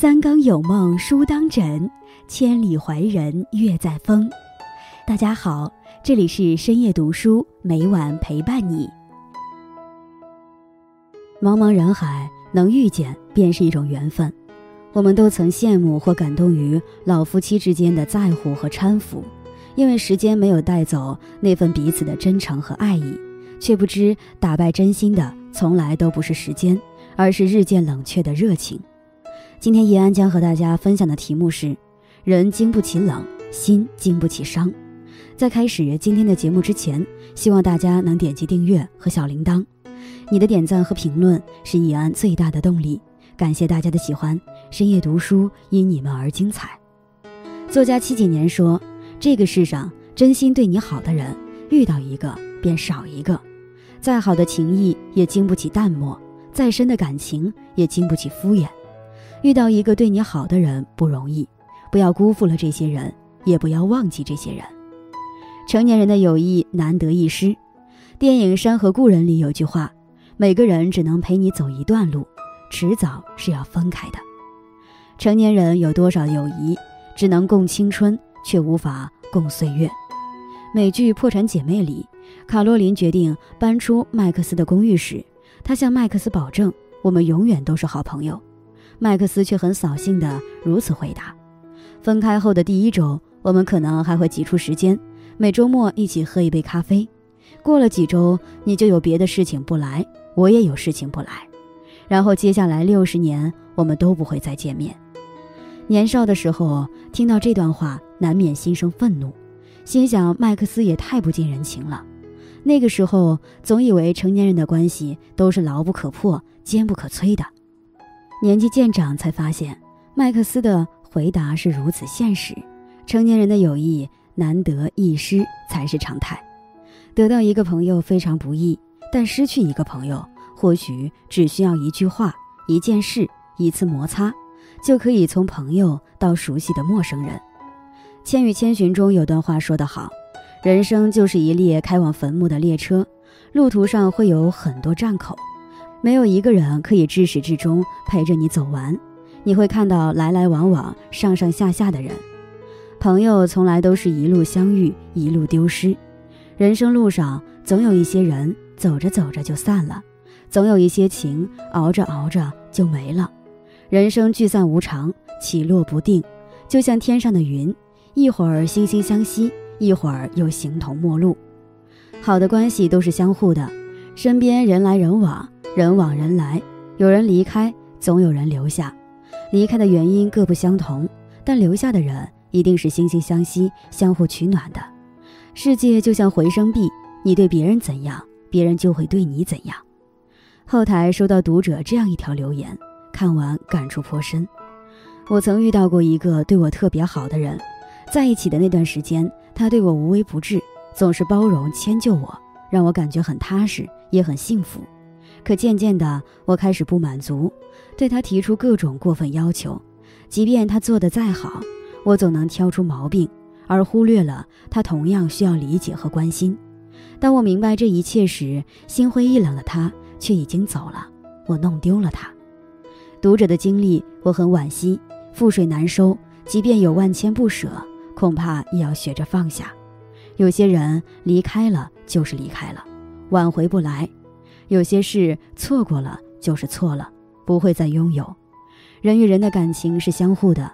三更有梦书当枕，千里怀人月在风。大家好，这里是深夜读书，每晚陪伴你。茫茫人海，能遇见便是一种缘分。我们都曾羡慕或感动于老夫妻之间的在乎和搀扶，因为时间没有带走那份彼此的真诚和爱意，却不知打败真心的从来都不是时间，而是日渐冷却的热情。今天易安将和大家分享的题目是：人经不起冷，心经不起伤。在开始今天的节目之前，希望大家能点击订阅和小铃铛。你的点赞和评论是易安最大的动力，感谢大家的喜欢。深夜读书因你们而精彩。作家七几年说：“这个世上真心对你好的人，遇到一个便少一个。再好的情谊也经不起淡漠，再深的感情也经不起敷衍。遇到一个对你好的人不容易，不要辜负了这些人，也不要忘记这些人。成年人的友谊难得一失。电影《山河故人》里有句话。”每个人只能陪你走一段路，迟早是要分开的。成年人有多少友谊，只能共青春，却无法共岁月。美剧《破产姐妹》里，卡洛琳决定搬出麦克斯的公寓时，她向麦克斯保证：“我们永远都是好朋友。”麦克斯却很扫兴地如此回答：“分开后的第一周，我们可能还会挤出时间，每周末一起喝一杯咖啡。过了几周，你就有别的事情不来。”我也有事情不来，然后接下来六十年我们都不会再见面。年少的时候听到这段话，难免心生愤怒，心想麦克斯也太不近人情了。那个时候总以为成年人的关系都是牢不可破、坚不可摧的，年纪渐长才发现麦克斯的回答是如此现实。成年人的友谊难得一失才是常态，得到一个朋友非常不易。但失去一个朋友，或许只需要一句话、一件事、一次摩擦，就可以从朋友到熟悉的陌生人。《千与千寻》中有段话说得好：“人生就是一列开往坟墓的列车，路途上会有很多站口，没有一个人可以至始至终陪着你走完。你会看到来来往往、上上下下的人。朋友从来都是一路相遇，一路丢失。人生路上总有一些人。”走着走着就散了，总有一些情熬着熬着就没了。人生聚散无常，起落不定，就像天上的云，一会儿惺惺相惜，一会儿又形同陌路。好的关系都是相互的，身边人来人往，人往人来，有人离开，总有人留下。离开的原因各不相同，但留下的人一定是惺惺相惜、相互取暖的。世界就像回声壁，你对别人怎样？别人就会对你怎样。后台收到读者这样一条留言，看完感触颇深。我曾遇到过一个对我特别好的人，在一起的那段时间，他对我无微不至，总是包容迁就我，让我感觉很踏实，也很幸福。可渐渐的，我开始不满足，对他提出各种过分要求，即便他做的再好，我总能挑出毛病，而忽略了他同样需要理解和关心。当我明白这一切时，心灰意冷的他却已经走了，我弄丢了他。读者的经历，我很惋惜。覆水难收，即便有万千不舍，恐怕也要学着放下。有些人离开了就是离开了，挽回不来；有些事错过了就是错了，不会再拥有。人与人的感情是相互的，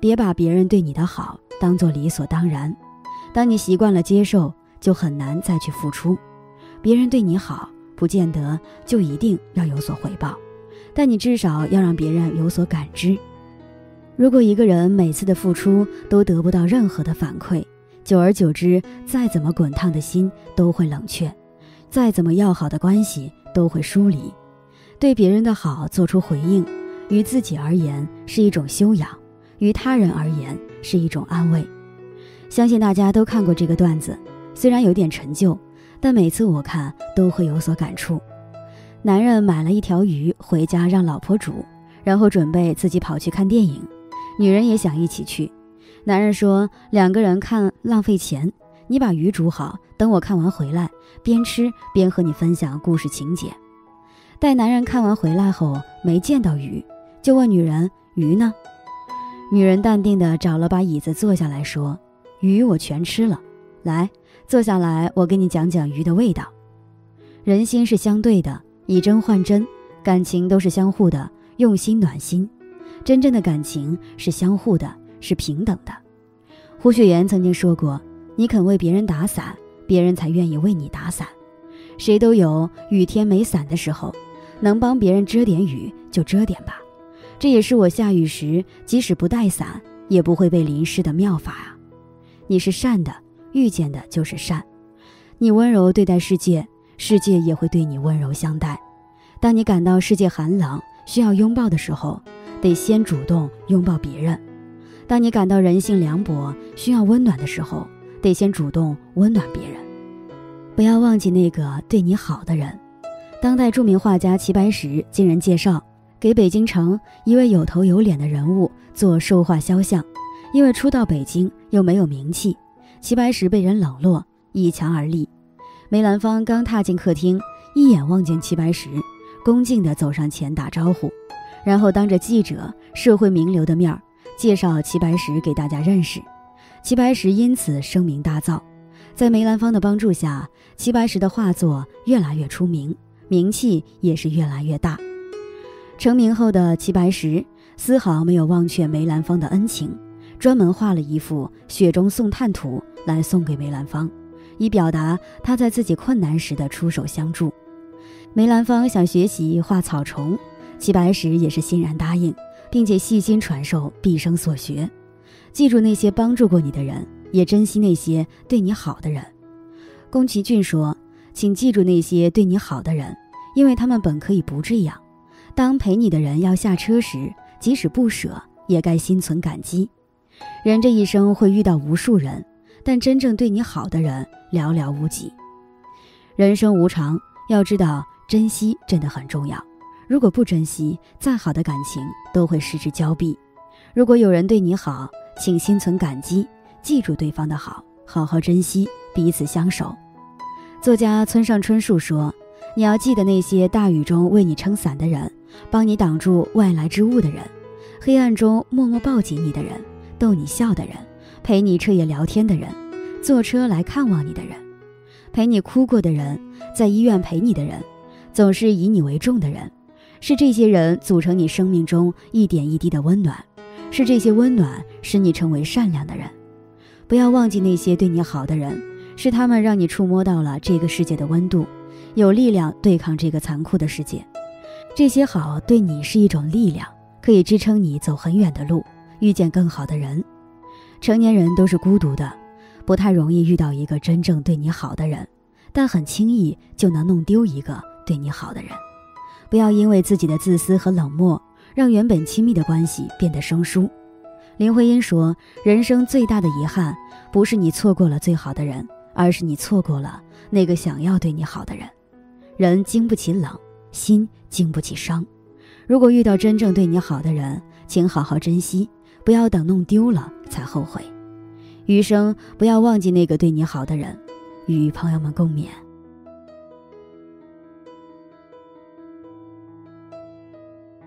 别把别人对你的好当做理所当然。当你习惯了接受。就很难再去付出，别人对你好，不见得就一定要有所回报，但你至少要让别人有所感知。如果一个人每次的付出都得不到任何的反馈，久而久之，再怎么滚烫的心都会冷却，再怎么要好的关系都会疏离。对别人的好做出回应，于自己而言是一种修养，于他人而言是一种安慰。相信大家都看过这个段子。虽然有点陈旧，但每次我看都会有所感触。男人买了一条鱼回家让老婆煮，然后准备自己跑去看电影。女人也想一起去。男人说：“两个人看浪费钱，你把鱼煮好，等我看完回来，边吃边和你分享故事情节。”待男人看完回来后没见到鱼，就问女人：“鱼呢？女人淡定地找了把椅子坐下来说：“鱼我全吃了，来，坐下来，我给你讲讲鱼的味道。人心是相对的，以真换真，感情都是相互的，用心暖心。真正的感情是相互的，是平等的。”胡雪岩曾经说过：“你肯为别人打伞，别人才愿意为你打伞。谁都有雨天没伞的时候，能帮别人遮点雨就遮点吧。”这也是我下雨时即使不带伞也不会被淋湿的妙法啊！你是善的，遇见的就是善。你温柔对待世界，世界也会对你温柔相待。当你感到世界寒冷，需要拥抱的时候，得先主动拥抱别人；当你感到人性凉薄，需要温暖的时候，得先主动温暖别人。不要忘记那个对你好的人。当代著名画家齐白石经人介绍。给北京城一位有头有脸的人物做寿画肖像，因为初到北京又没有名气，齐白石被人冷落，倚墙而立。梅兰芳刚踏进客厅，一眼望见齐白石，恭敬地走上前打招呼，然后当着记者、社会名流的面儿介绍齐白石给大家认识。齐白石因此声名大噪，在梅兰芳的帮助下，齐白石的画作越来越出名，名气也是越来越大。成名后的齐白石丝毫没有忘却梅兰芳的恩情，专门画了一幅《雪中送炭图》来送给梅兰芳，以表达他在自己困难时的出手相助。梅兰芳想学习画草虫，齐白石也是欣然答应，并且细心传授毕生所学。记住那些帮助过你的人，也珍惜那些对你好的人。宫崎骏说：“请记住那些对你好的人，因为他们本可以不这样。”当陪你的人要下车时，即使不舍，也该心存感激。人这一生会遇到无数人，但真正对你好的人寥寥无几。人生无常，要知道珍惜真的很重要。如果不珍惜，再好的感情都会失之交臂。如果有人对你好，请心存感激，记住对方的好，好好珍惜，彼此相守。作家村上春树说：“你要记得那些大雨中为你撑伞的人。”帮你挡住外来之物的人，黑暗中默默抱紧你的人，逗你笑的人，陪你彻夜聊天的人，坐车来看望你的人，陪你哭过的人，在医院陪你的人，总是以你为重的人，是这些人组成你生命中一点一滴的温暖，是这些温暖使你成为善良的人。不要忘记那些对你好的人，是他们让你触摸到了这个世界的温度，有力量对抗这个残酷的世界。这些好对你是一种力量，可以支撑你走很远的路，遇见更好的人。成年人都是孤独的，不太容易遇到一个真正对你好的人，但很轻易就能弄丢一个对你好的人。不要因为自己的自私和冷漠，让原本亲密的关系变得生疏。林徽因说：“人生最大的遗憾，不是你错过了最好的人，而是你错过了那个想要对你好的人。”人经不起冷。心经不起伤，如果遇到真正对你好的人，请好好珍惜，不要等弄丢了才后悔。余生不要忘记那个对你好的人，与朋友们共勉。